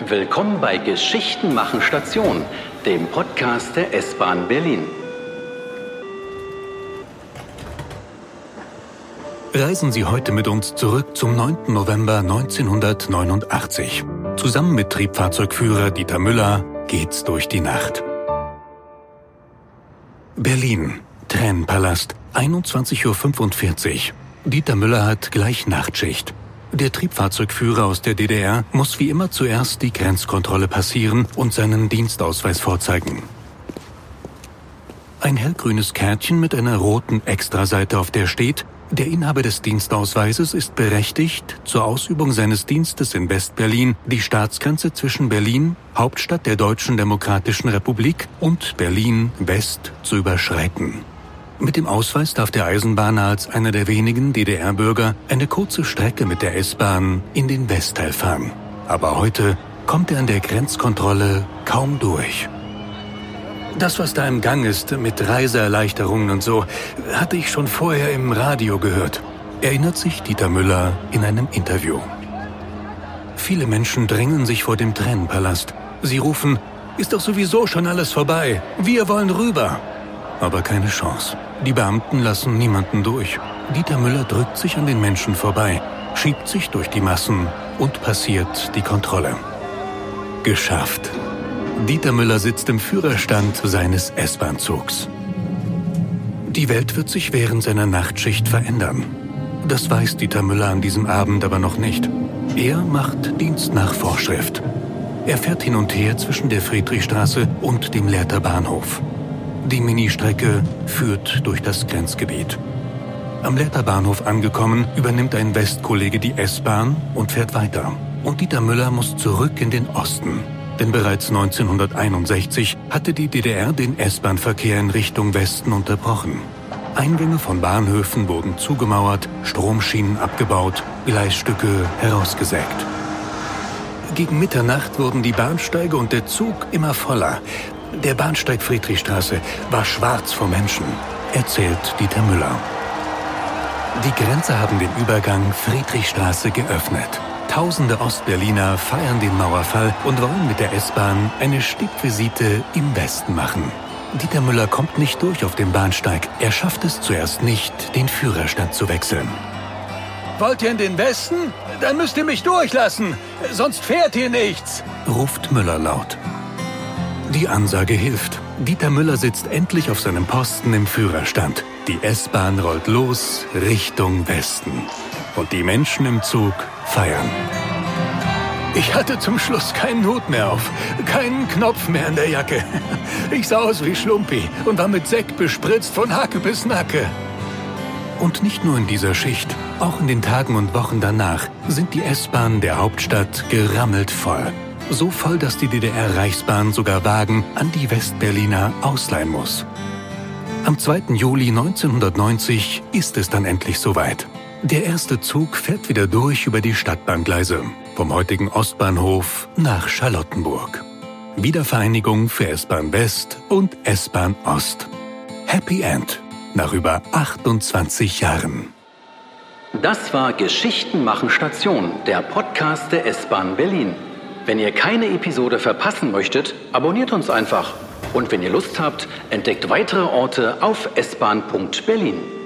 Willkommen bei Geschichten machen Station, dem Podcast der S-Bahn Berlin. Reisen Sie heute mit uns zurück zum 9. November 1989. Zusammen mit Triebfahrzeugführer Dieter Müller geht's durch die Nacht. Berlin, Tränenpalast, 21.45 Uhr. Dieter Müller hat gleich Nachtschicht. Der Triebfahrzeugführer aus der DDR muss wie immer zuerst die Grenzkontrolle passieren und seinen Dienstausweis vorzeigen. Ein hellgrünes Kärtchen mit einer roten Extraseite, auf der steht, der Inhaber des Dienstausweises ist berechtigt, zur Ausübung seines Dienstes in Westberlin die Staatsgrenze zwischen Berlin, Hauptstadt der Deutschen Demokratischen Republik, und Berlin West zu überschreiten. Mit dem Ausweis darf der Eisenbahner als einer der wenigen DDR-Bürger eine kurze Strecke mit der S-Bahn in den Westteil fahren. Aber heute kommt er an der Grenzkontrolle kaum durch. Das, was da im Gang ist, mit Reiseerleichterungen und so, hatte ich schon vorher im Radio gehört, erinnert sich Dieter Müller in einem Interview. Viele Menschen drängen sich vor dem Trennenpalast. Sie rufen, ist doch sowieso schon alles vorbei. Wir wollen rüber. Aber keine Chance. Die Beamten lassen niemanden durch. Dieter Müller drückt sich an den Menschen vorbei, schiebt sich durch die Massen und passiert die Kontrolle. Geschafft. Dieter Müller sitzt im Führerstand seines S-Bahn-Zugs. Die Welt wird sich während seiner Nachtschicht verändern. Das weiß Dieter Müller an diesem Abend aber noch nicht. Er macht Dienst nach Vorschrift. Er fährt hin und her zwischen der Friedrichstraße und dem Lehrter Bahnhof. Die Ministrecke führt durch das Grenzgebiet. Am Lehrter Bahnhof angekommen, übernimmt ein Westkollege die S-Bahn und fährt weiter. Und Dieter Müller muss zurück in den Osten. Denn bereits 1961 hatte die DDR den S-Bahn-Verkehr in Richtung Westen unterbrochen. Eingänge von Bahnhöfen wurden zugemauert, Stromschienen abgebaut, Gleisstücke herausgesägt. Gegen Mitternacht wurden die Bahnsteige und der Zug immer voller. Der Bahnsteig Friedrichstraße war schwarz vor Menschen, erzählt Dieter Müller. Die Grenzer haben den Übergang Friedrichstraße geöffnet. Tausende Ostberliner feiern den Mauerfall und wollen mit der S-Bahn eine Stippvisite im Westen machen. Dieter Müller kommt nicht durch auf dem Bahnsteig. Er schafft es zuerst nicht, den Führerstand zu wechseln. Wollt ihr in den Westen? Dann müsst ihr mich durchlassen. Sonst fährt hier nichts, ruft Müller laut. Die Ansage hilft. Dieter Müller sitzt endlich auf seinem Posten im Führerstand. Die S-Bahn rollt los Richtung Westen. Und die Menschen im Zug feiern. Ich hatte zum Schluss keinen Hut mehr auf, keinen Knopf mehr in der Jacke. Ich sah aus wie Schlumpi und war mit Sekt bespritzt von Hacke bis Nacke. Und nicht nur in dieser Schicht, auch in den Tagen und Wochen danach sind die S-Bahnen der Hauptstadt gerammelt voll. So voll, dass die DDR-Reichsbahn sogar Wagen an die Westberliner ausleihen muss. Am 2. Juli 1990 ist es dann endlich soweit. Der erste Zug fährt wieder durch über die Stadtbahngleise, vom heutigen Ostbahnhof nach Charlottenburg. Wiedervereinigung für S-Bahn West und S-Bahn Ost. Happy End nach über 28 Jahren. Das war Geschichten machen Station, der Podcast der S-Bahn Berlin. Wenn ihr keine Episode verpassen möchtet, abonniert uns einfach. Und wenn ihr Lust habt, entdeckt weitere Orte auf s-bahn.berlin.